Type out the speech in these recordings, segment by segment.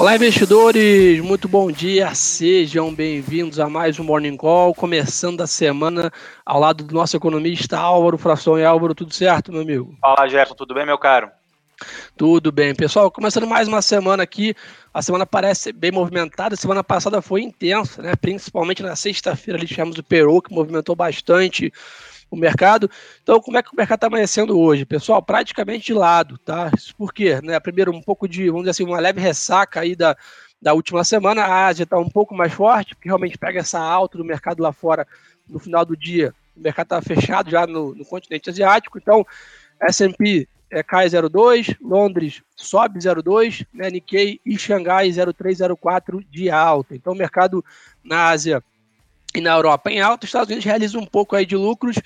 Olá, investidores! Muito bom dia, sejam bem-vindos a mais um Morning Call, começando a semana ao lado do nosso economista Álvaro Fração. E Álvaro, tudo certo, meu amigo? Fala, Gerson, tudo bem, meu caro? Tudo bem, pessoal. Começando mais uma semana aqui. A semana parece bem movimentada. A semana passada foi intensa, né? Principalmente na sexta-feira ali tivemos o Peru, que movimentou bastante o mercado. Então, como é que o mercado está amanhecendo hoje? Pessoal, praticamente de lado, tá? Isso por quê? Né? Primeiro, um pouco de, vamos dizer assim, uma leve ressaca aí da, da última semana. A Ásia está um pouco mais forte, porque realmente pega essa alta do mercado lá fora no final do dia. O mercado está fechado já no, no continente asiático, então S&P é, cai 0,2, Londres sobe 0,2, né, Nikkei e Xangai 0,304 de alta. Então o mercado na Ásia e na Europa em alta, os Estados Unidos realizam um pouco aí de lucros,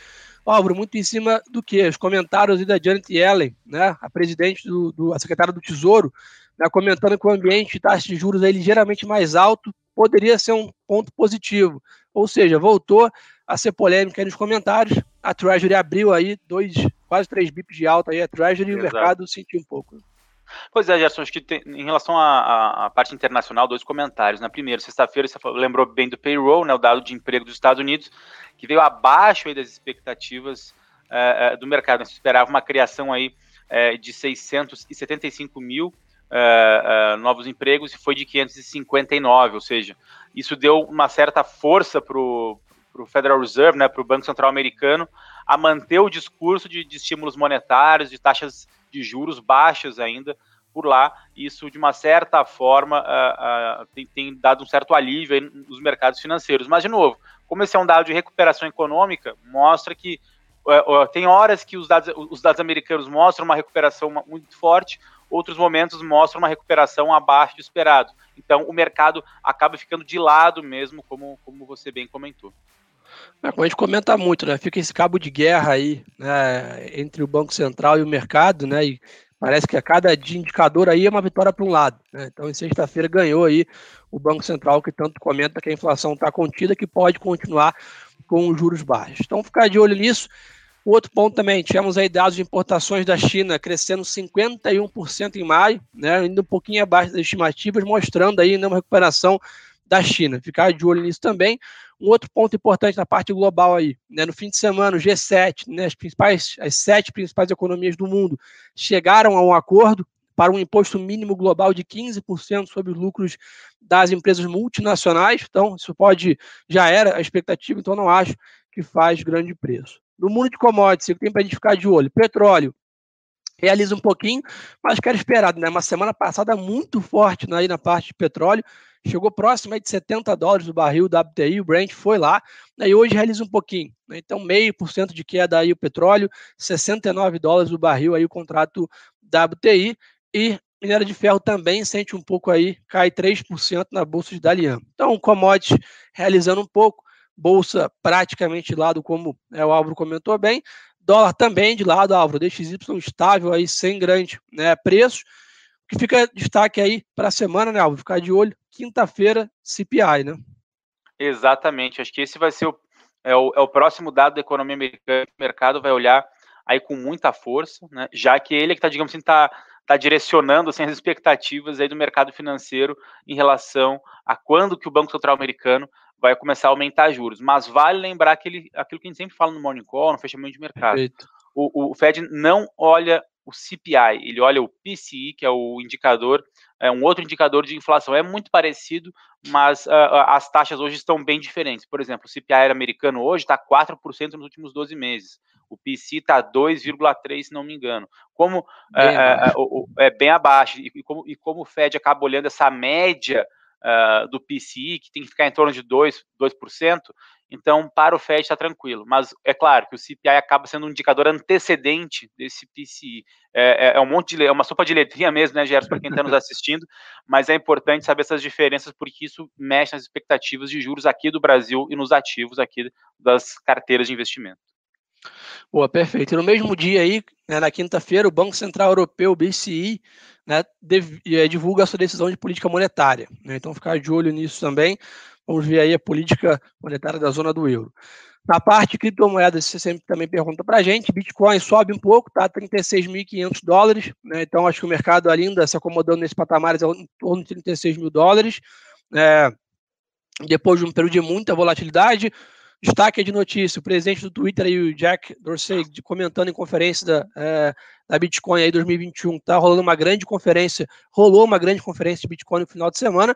Álvaro, muito em cima do que? Os comentários da Janet Yellen, né, a presidente do, do a secretária do Tesouro, né, comentando que o ambiente de taxa de juros aí ligeiramente mais alto poderia ser um ponto positivo. Ou seja, voltou a ser polêmica aí nos comentários. A Treasury abriu aí dois, quase três bips de alta aí a Treasury e o mercado sentiu um pouco. Pois é, Gerson, acho que tem, em relação à, à, parte internacional, dois comentários. Na né? primeira, sexta-feira, você lembrou bem do payroll, né, o dado de emprego dos Estados Unidos, que veio abaixo aí das expectativas é, é, do mercado. A gente esperava uma criação aí é, de 675 mil novos empregos e foi de 559, ou seja, isso deu uma certa força para o Federal Reserve, né, para o Banco Central Americano, a manter o discurso de, de estímulos monetários, de taxas de juros baixas ainda por lá. Isso, de uma certa forma, uh, uh, tem, tem, dado um certo alívio nos mercados financeiros. Mas, de novo, como esse é um dado de recuperação econômica, mostra que uh, tem horas que os dados, os dados americanos mostram uma recuperação muito forte, outros momentos mostram uma recuperação abaixo do esperado. Então, o mercado acaba ficando de lado mesmo, como, como você bem comentou. É, como a gente comenta muito, né? Fica esse cabo de guerra aí, né? Entre o Banco Central e o mercado, né? E parece que a cada indicador aí é uma vitória para um lado. Né? Então, em sexta-feira ganhou aí o Banco Central, que tanto comenta que a inflação está contida, que pode continuar com os juros baixos. Então, ficar de olho nisso. Outro ponto também, tivemos aí dados de importações da China crescendo 51% em maio, né, indo um pouquinho abaixo das estimativas, mostrando aí uma recuperação da China. Ficar de olho nisso também. Um outro ponto importante na parte global aí, né, no fim de semana, o G7, né, as principais, as sete principais economias do mundo chegaram a um acordo para um imposto mínimo global de 15% sobre os lucros das empresas multinacionais. Então, isso pode, já era a expectativa, então não acho que faz grande preço. No mundo de commodities, o que tem para a gente ficar de olho? Petróleo, realiza um pouquinho, mas que era esperado, né? Uma semana passada muito forte né, aí na parte de petróleo, chegou próximo de 70 dólares o barril da WTI, o Brent foi lá, né, e hoje realiza um pouquinho. Né, então, meio por cento de queda aí o petróleo, 69 dólares o barril aí o contrato da WTI, e minério de ferro também sente um pouco aí, cai 3% na bolsa de Dalian. Então, commodities realizando um pouco, bolsa praticamente de lado, como é, o Álvaro comentou bem, dólar também de lado, Álvaro, DXY estável aí, sem grande né, preço, que fica destaque aí para a semana, né, Álvaro? Ficar de olho quinta-feira, CPI, né? Exatamente. Acho que esse vai ser o, é o, é o próximo dado da economia americana. O mercado vai olhar aí com muita força, né? Já que ele é que está, digamos assim, está tá direcionando assim, as expectativas aí do mercado financeiro em relação a quando que o Banco Central americano vai começar a aumentar juros. Mas vale lembrar aquele, aquilo que a gente sempre fala no Morning Call, no fechamento de mercado. O, o Fed não olha o CPI, ele olha o PCI, que é o indicador, é um outro indicador de inflação. É muito parecido, mas uh, as taxas hoje estão bem diferentes. Por exemplo, o CPI americano hoje está 4% nos últimos 12 meses. O PCI está 2,3%, se não me engano. Como bem é, é, é, bem abaixo, e, e, como, e como o Fed acaba olhando essa média uh, do PCI, que tem que ficar em torno de 2%, 2% então, para o Fed está tranquilo. Mas é claro que o CPI acaba sendo um indicador antecedente desse PCI. É, é, é um monte de é uma sopa de letrinha mesmo, né, Gerson, para quem está nos assistindo. Mas é importante saber essas diferenças, porque isso mexe nas expectativas de juros aqui do Brasil e nos ativos aqui das carteiras de investimento. Boa, perfeito. E no mesmo dia aí, né, na quinta-feira, o Banco Central Europeu, o BCI, né, eh, divulga a sua decisão de política monetária. Né, então, ficar de olho nisso também. Vamos ver aí a política monetária da zona do euro. Na parte de criptomoedas, você sempre também pergunta para a gente, Bitcoin sobe um pouco, tá? 36.500 dólares, né? Então acho que o mercado ainda se acomodando nesse patamar em torno de 36 mil dólares. É, depois de um período de muita volatilidade, Destaque de notícia: o presidente do Twitter aí, o Jack Dorsey, comentando em conferência da, é, da Bitcoin aí 2021, tá rolando uma grande conferência, rolou uma grande conferência de Bitcoin no final de semana,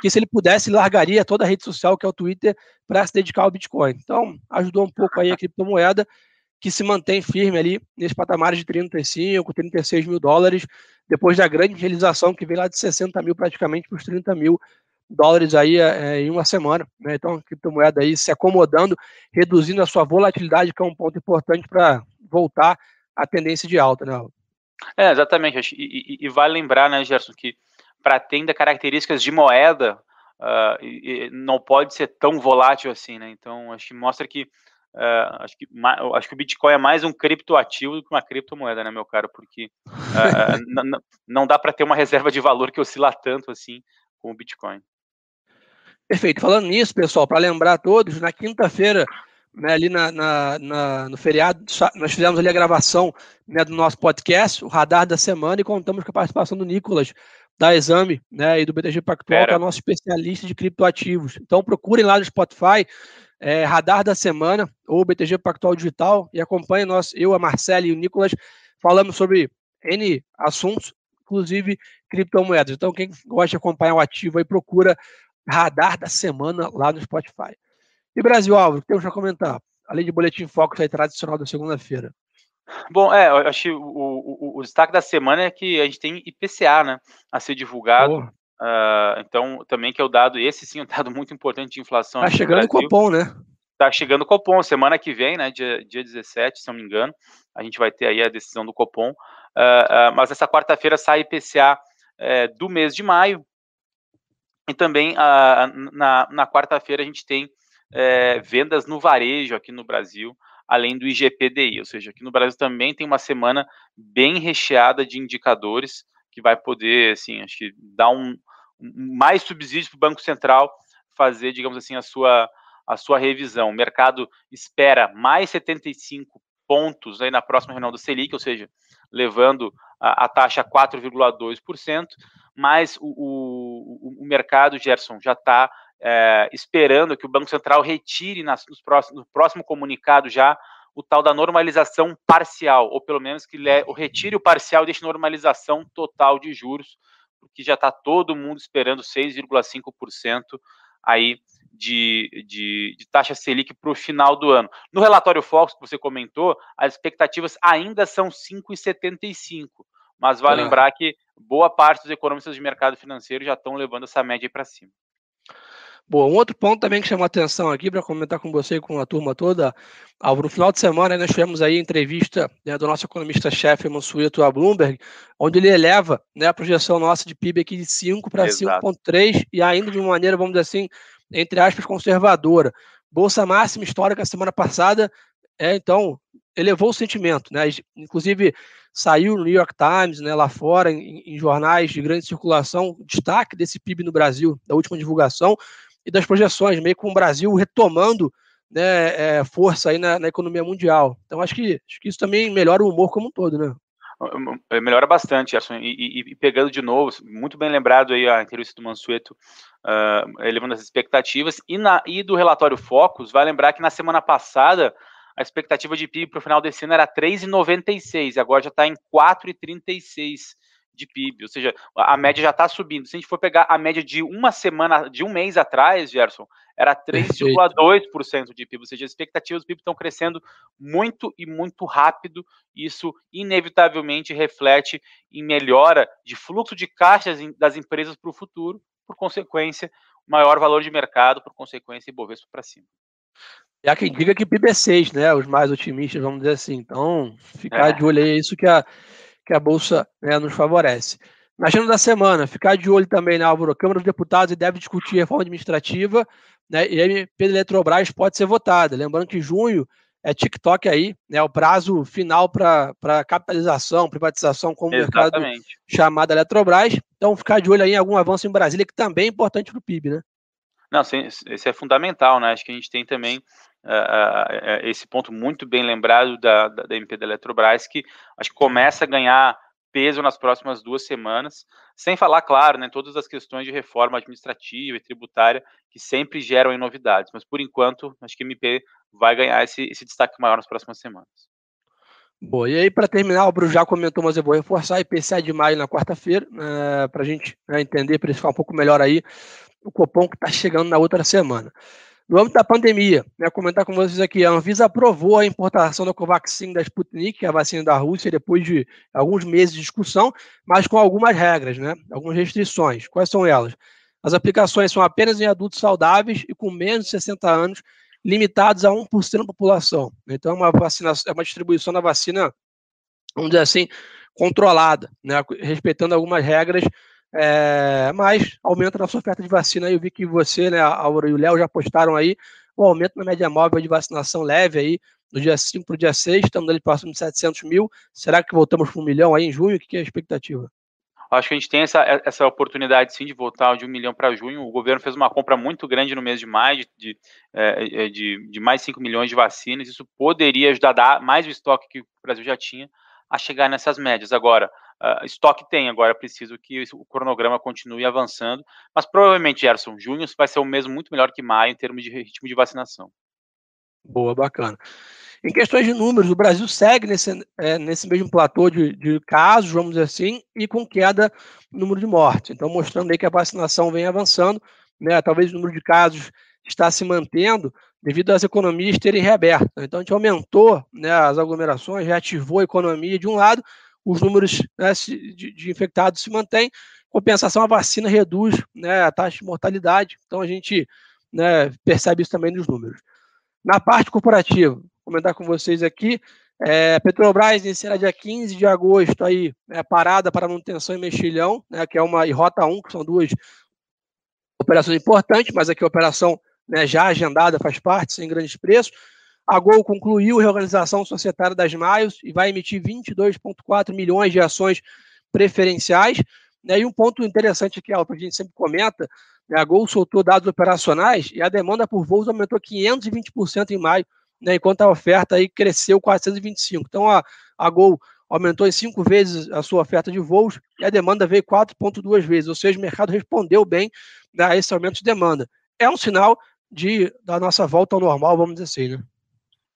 que se ele pudesse, largaria toda a rede social que é o Twitter para se dedicar ao Bitcoin. Então, ajudou um pouco aí a criptomoeda, que se mantém firme ali nesse patamar de 35, 36 mil dólares, depois da grande realização que veio lá de 60 mil praticamente para os 30 mil dólares aí é, em uma semana. Né? Então, a criptomoeda aí se acomodando, reduzindo a sua volatilidade, que é um ponto importante para voltar à tendência de alta, né? É, exatamente. E, e, e vale lembrar, né, Gerson, que para ter características de moeda, uh, e, não pode ser tão volátil assim, né? Então, acho que mostra que Uh, acho, que, acho que o Bitcoin é mais um criptoativo do que uma criptomoeda, né, meu caro? Porque uh, não dá para ter uma reserva de valor que oscila tanto assim com o Bitcoin. Perfeito. Falando nisso, pessoal, para lembrar a todos, na quinta-feira, né, ali na, na, na, no feriado, nós fizemos ali a gravação né, do nosso podcast, o Radar da Semana, e contamos com a participação do Nicolas, da Exame né, e do BTG Pactual, que é nosso especialista de criptoativos. Então procurem lá no Spotify, é, Radar da Semana, ou BTG Pactual Digital, e acompanhem nós, eu, a Marcela e o Nicolas, falamos sobre N assuntos, inclusive criptomoedas. Então, quem gosta de acompanhar o ativo aí, procura radar da semana lá no Spotify. E Brasil Álvaro, temos para comentar? Além de boletim foco aí, tradicional da segunda-feira. Bom, é, eu acho que o, o, o, destaque da semana é que a gente tem IPCA, né, a ser divulgado. Uh, então, também que é o dado, esse sim é um dado muito importante de inflação. Tá chegando o Copom, né? Tá chegando o Copom, semana que vem, né, dia, dia 17, se não me engano, a gente vai ter aí a decisão do Copom. Uh, uh, mas essa quarta-feira sai IPCA é, do mês de maio, e também a, na, na quarta-feira a gente tem é, vendas no varejo aqui no Brasil, além do IGPDI, ou seja, aqui no Brasil também tem uma semana bem recheada de indicadores que vai poder, assim, acho que dar um, mais subsídio para o Banco Central fazer, digamos assim, a sua, a sua revisão. O mercado espera mais 75 pontos aí na próxima reunião do Selic, ou seja, levando a, a taxa a 4,2%, mas o, o, mercado, Gerson, já está é, esperando que o Banco Central retire nas, nos próximos, no próximo comunicado já o tal da normalização parcial, ou pelo menos que le, retire o parcial e deixe normalização total de juros, porque já está todo mundo esperando 6,5% aí de, de, de, taxa Selic para o final do ano. No relatório Fox que você comentou, as expectativas ainda são 5,75, mas vale é. lembrar que boa parte dos economistas de mercado financeiro já estão levando essa média para cima. Bom, um outro ponto também que chamou a atenção aqui para comentar com você e com a turma toda, Álvaro, no final de semana nós tivemos aí a entrevista né, do nosso economista-chefe Mansueto a Bloomberg, onde ele eleva né, a projeção nossa de PIB aqui de 5 para 5,3 e ainda de uma maneira, vamos dizer assim, entre aspas, conservadora. Bolsa máxima histórica semana passada, é, então, elevou o sentimento, né? Inclusive, saiu no New York Times, né, lá fora, em, em jornais de grande circulação, destaque desse PIB no Brasil, da última divulgação, e das projeções, meio com o Brasil retomando né, é, força aí na, na, economia mundial. Então, acho que, acho que isso também melhora o humor como um todo, né? É, melhora bastante, Gerson. E, e, e, pegando de novo, muito bem lembrado aí a entrevista do Mansueto, uh, elevando as expectativas. E, na, e do relatório Focus, vai lembrar que na semana passada a expectativa de PIB para o final desse ano era 3,96, agora já está em 4,36 de PIB, ou seja, a média já está subindo. Se a gente for pegar a média de uma semana, de um mês atrás, Gerson, era 3,2% de PIB, ou seja, as expectativas do PIB estão crescendo muito e muito rápido. Isso inevitavelmente reflete em melhora de fluxo de caixas das empresas para o futuro, por consequência, maior valor de mercado, por consequência, Ibovespa para cima. E há quem diga que PIB é 6, né? Os mais otimistas, vamos dizer assim. Então, ficar é. de olho aí, é isso que a, que a Bolsa né, nos favorece. Na agenda da semana, ficar de olho também, né, Álvaro? Câmara dos Deputados deve discutir reforma administrativa, né? E a MP da Eletrobras pode ser votada. Lembrando que junho é TikTok aí, né? O prazo final para capitalização, privatização como Exatamente. mercado chamado Eletrobras. Então, ficar de olho aí em algum avanço em Brasília, que também é importante para o PIB, né? Não, esse é fundamental, né? Acho que a gente tem também uh, esse ponto muito bem lembrado da, da, da MP da Eletrobras, que acho que começa a ganhar peso nas próximas duas semanas, sem falar, claro, né, todas as questões de reforma administrativa e tributária que sempre geram novidades, mas por enquanto acho que a MP vai ganhar esse, esse destaque maior nas próximas semanas. Boa, e aí para terminar, o Bruno já comentou, mas eu vou reforçar, IPCA de maio na quarta-feira, né, para a gente né, entender, para ficar um pouco melhor aí, o Copom que está chegando na outra semana. No âmbito da pandemia, né, comentar com vocês aqui, a Anvisa aprovou a importação da Covaxin da Sputnik, a vacina da Rússia, depois de alguns meses de discussão, mas com algumas regras, né, algumas restrições. Quais são elas? As aplicações são apenas em adultos saudáveis e com menos de 60 anos, limitados a 1% da população. Então, é uma, vacina, é uma distribuição da vacina, vamos dizer assim, controlada, né, respeitando algumas regras é, mas aumenta na sua oferta de vacina. Eu vi que você, né, Aura e o Léo já postaram aí o aumento na média móvel de vacinação leve aí, do dia 5 para o dia 6, estamos ali próximo de 700 mil. Será que voltamos para um milhão aí em junho? O que é a expectativa? Acho que a gente tem essa, essa oportunidade sim de voltar de um milhão para junho. O governo fez uma compra muito grande no mês de maio, de, de, é, de, de mais 5 milhões de vacinas. Isso poderia ajudar a dar mais o estoque que o Brasil já tinha a chegar nessas médias. Agora, uh, estoque tem, agora preciso que o cronograma continue avançando, mas provavelmente, Gerson, junho vai ser um mês muito melhor que maio em termos de ritmo de vacinação. Boa, bacana. Em questões de números, o Brasil segue nesse, é, nesse mesmo platô de, de, casos, vamos dizer assim, e com queda no número de mortes. Então, mostrando aí que a vacinação vem avançando, né? Talvez o número de casos está se mantendo devido às economias terem reaberto. Então, a gente aumentou né, as aglomerações, reativou a economia de um lado, os números né, de, de, infectados se mantêm, compensação, a vacina reduz né, a taxa de mortalidade, então a gente né, percebe isso também nos números. Na parte corporativa, vou comentar com vocês aqui, é, Petrobras iniciará dia 15 de agosto aí, né, parada para manutenção em Mexilhão, né, que é uma e Rota 1, que são duas operações importantes, mas aqui a operação né, já agendada faz parte, sem grandes preços. A Gol concluiu a reorganização societária das Maios e vai emitir 22,4 milhões de ações preferenciais. Né, e um ponto interessante que a gente sempre comenta, né, a Gol soltou dados operacionais e a demanda por voos aumentou 520% em maio, né, enquanto a oferta aí cresceu 425%. Então a, a Gol aumentou em cinco vezes a sua oferta de voos e a demanda veio 4,2 vezes, ou seja, o mercado respondeu bem a esse aumento de demanda. É um sinal de, da nossa volta ao normal, vamos dizer assim, né?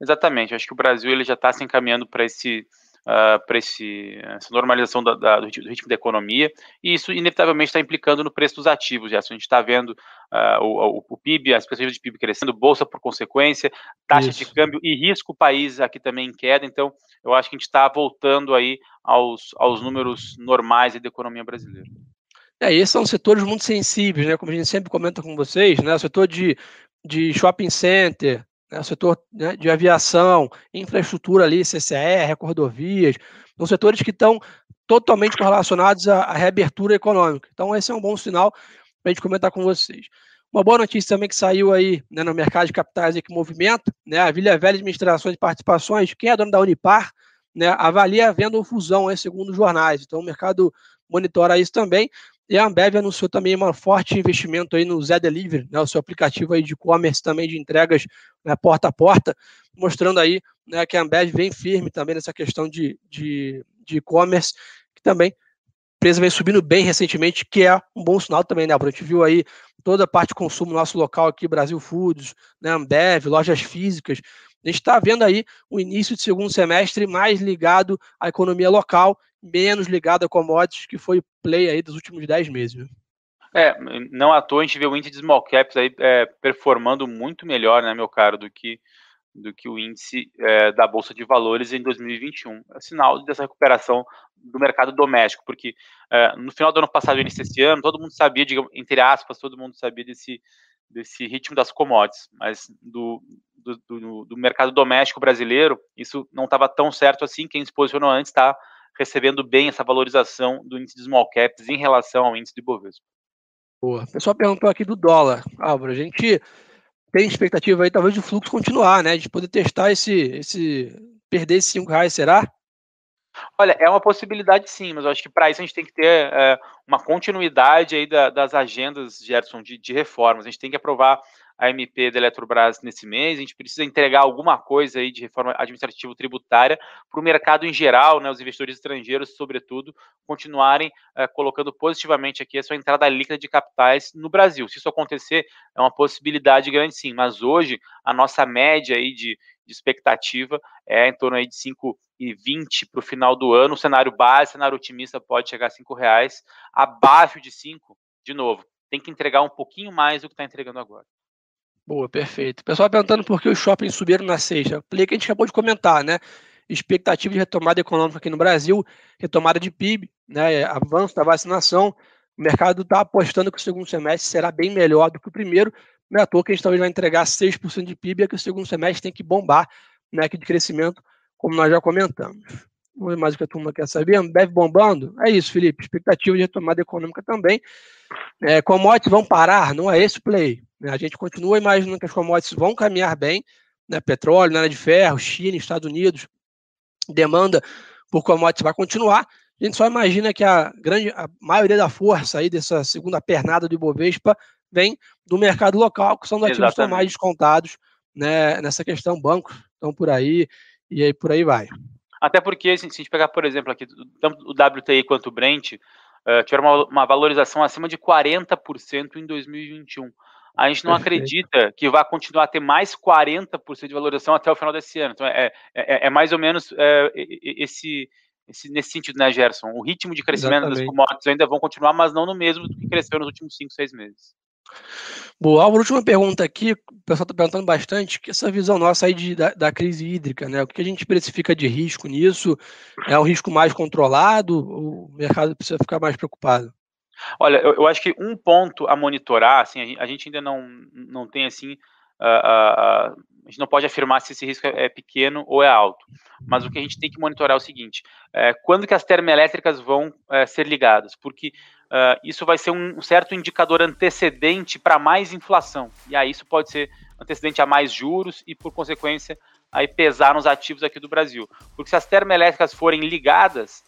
Exatamente, acho que o Brasil ele já está se encaminhando para esse uh, para essa normalização da, da, do ritmo da economia, e isso inevitavelmente está implicando no preço dos ativos. Gerson. A gente está vendo uh, o, o, PIB, as perspectivas de PIB crescendo, bolsa por consequência, taxa isso. de câmbio e risco país aqui também em queda. Então, eu acho que a gente está voltando aí aos, aos números normais da economia brasileira. É, esses são setores muito sensíveis, né? Como a gente sempre comenta com vocês, né? O setor de, de shopping center, né? o setor né, de aviação, infraestrutura ali, CCR, rodovias, são setores que estão totalmente correlacionados à, à reabertura econômica. Então, esse é um bom sinal para a gente comentar com vocês. Uma boa notícia também que saiu aí né, no mercado de capitais e que movimenta, né, a Vila Velha Administrações e Participações, quem é dono da Unipar, né, avalia a venda ou fusão, é, segundo os jornais. Então, o mercado monitora isso também. E a Ambev anunciou também um forte investimento aí no Zé Delivery, né, o seu aplicativo aí de e-commerce também de entregas né, porta a porta, mostrando aí né, que a Ambev vem firme também nessa questão de e-commerce, de, e-commerce, que também a empresa vem subindo bem recentemente, que é um bom sinal também, né? A gente viu aí toda a parte de consumo nosso local aqui, Brasil Foods, né, Ambev, lojas físicas. A gente está vendo aí o início de segundo semestre mais ligado à economia local menos ligado a commodities, que foi o play aí dos últimos 10 meses. É, não à toa a gente vê o índice de small caps aí é, performando muito melhor, né, meu caro, do que, do que o índice é, da Bolsa de Valores em 2021. É sinal dessa recuperação do mercado doméstico, porque é, no final do ano passado e início desse ano, todo mundo sabia, digamos, entre aspas, todo mundo sabia desse, desse ritmo das commodities, mas do, do, do, do mercado doméstico brasileiro, isso não estava tão certo assim, quem se posicionou antes está recebendo bem essa valorização do índice de small caps em relação ao índice de Bovespa. Boa. O pessoal perguntou aqui do dólar. Álvaro, a gente tem expectativa aí, talvez, de fluxo continuar, né? De poder testar esse, esse perder esses 5 reais, será? Olha, é uma possibilidade sim, mas eu acho que para isso a gente tem que ter é, uma continuidade aí da, das agendas, Gerson, de, de reformas. A gente tem que aprovar a MP da Eletrobras nesse mês, a gente precisa entregar alguma coisa aí de reforma administrativa tributária para o mercado em geral, né, os investidores estrangeiros, sobretudo, continuarem é, colocando positivamente aqui a sua entrada líquida de capitais no Brasil. Se isso acontecer, é uma possibilidade grande sim, mas hoje a nossa média aí de, de expectativa é em torno aí de 5,20 para o final do ano, o cenário base, cenário otimista pode chegar a 5 reais, abaixo de 5, de novo, tem que entregar um pouquinho mais do que está entregando agora. Boa, perfeito. Pessoal perguntando por que os shoppings subiram na sexta. Play que a gente acabou de comentar, né? Expectativa de retomada econômica aqui no Brasil, retomada de PIB, né? Avanço da vacinação. O mercado está apostando que o segundo semestre será bem melhor do que o primeiro. Não é à toa que a gente talvez vai entregar 6% de PIB, é que o segundo semestre tem que bombar, né? Que de crescimento, como nós já comentamos. Vamos ver mais o que a turma quer saber. Deve bombando? É isso, Felipe. Expectativa de retomada econômica também. É, commodities vão parar? Não é esse o play. Né? A gente continua imaginando que as commodities vão caminhar bem, né? petróleo, nada de ferro, China, Estados Unidos, demanda por commodities vai continuar. A gente só imagina que a grande a maioria da força aí dessa segunda pernada do Ibovespa vem do mercado local, que são dos ativos que estão mais descontados né, nessa questão, bancos estão por aí, e aí por aí vai. Até porque, se a gente pegar, por exemplo, aqui, tanto o WTI quanto o Brent, uh, tiveram uma, uma valorização acima de 40% em 2021 a gente não Perfeito. acredita que vai continuar a ter mais 40% de valorização até o final desse ano. Então, é, é, é mais ou menos é, esse, esse, nesse sentido, né, Gerson? O ritmo de crescimento Exatamente. das commodities ainda vão continuar, mas não no mesmo que cresceu nos últimos 5, 6 meses. Boa, Álvaro, última pergunta aqui, o pessoal está perguntando bastante, que essa visão nossa aí de, da, da, crise hídrica, né? O que a gente precifica de risco nisso? É um risco mais controlado? O mercado precisa ficar mais preocupado? Olha, eu, eu, acho que um ponto a monitorar, assim, a, gente ainda não, não tem assim, uh, uh, a gente não pode afirmar se esse risco é, é, pequeno ou é alto, mas o que a gente tem que monitorar é o seguinte: é, quando que as termoelétricas vão é, ser ligadas? Porque uh, isso vai ser um certo indicador antecedente para mais inflação, e aí isso pode ser antecedente a mais juros e, por consequência, aí pesar nos ativos aqui do Brasil. Porque se as termoelétricas forem ligadas,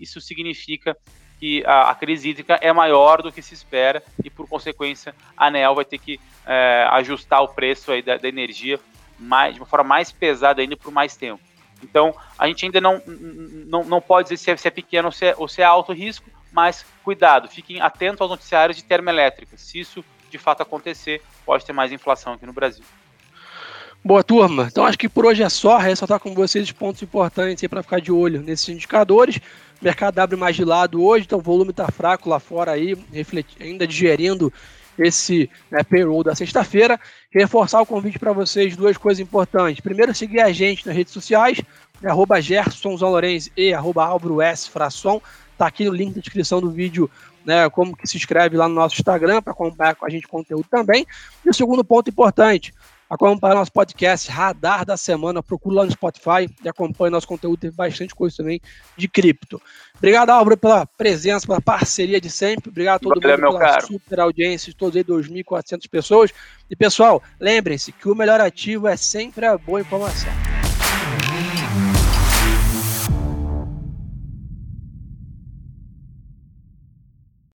isso significa que a, a, crise hídrica é maior do que se espera e, por consequência, a ANEL vai ter que é, ajustar o preço aí da, da, energia mais, de uma forma mais pesada ainda por mais tempo. Então, a gente ainda não, não, não pode dizer se é, se é pequeno ou se é, ou se é alto risco, mas cuidado, fiquem atentos aos noticiários de termoelétricas. Se isso de fato acontecer, pode ter mais inflação aqui no Brasil. Boa turma, então acho que por hoje é só, ressaltar com vocês os pontos importantes para ficar de olho nesses indicadores. O mercado abre mais de lado hoje, então o volume está fraco lá fora aí, ainda digerindo esse né, payroll da sexta-feira. Reforçar o convite para vocês, duas coisas importantes. Primeiro, seguir a gente nas redes sociais, né, arroba Gerson e arroba Álvaro S. Frasson. Tá aqui no link da descrição do vídeo, né, como que se inscreve lá no nosso Instagram para acompanhar com a gente conteúdo também. E o segundo ponto importante, Acompanhe nosso podcast Radar da Semana, procure lá no Spotify e acompanhe nosso conteúdo, teve bastante coisa também de cripto. Obrigado, Álvaro, pela presença, pela parceria de sempre. Obrigado a todo Valeu, mundo pela caro. super audiência de todos aí, 2.400 pessoas. E, pessoal, lembrem-se que o melhor ativo é sempre a boa informação.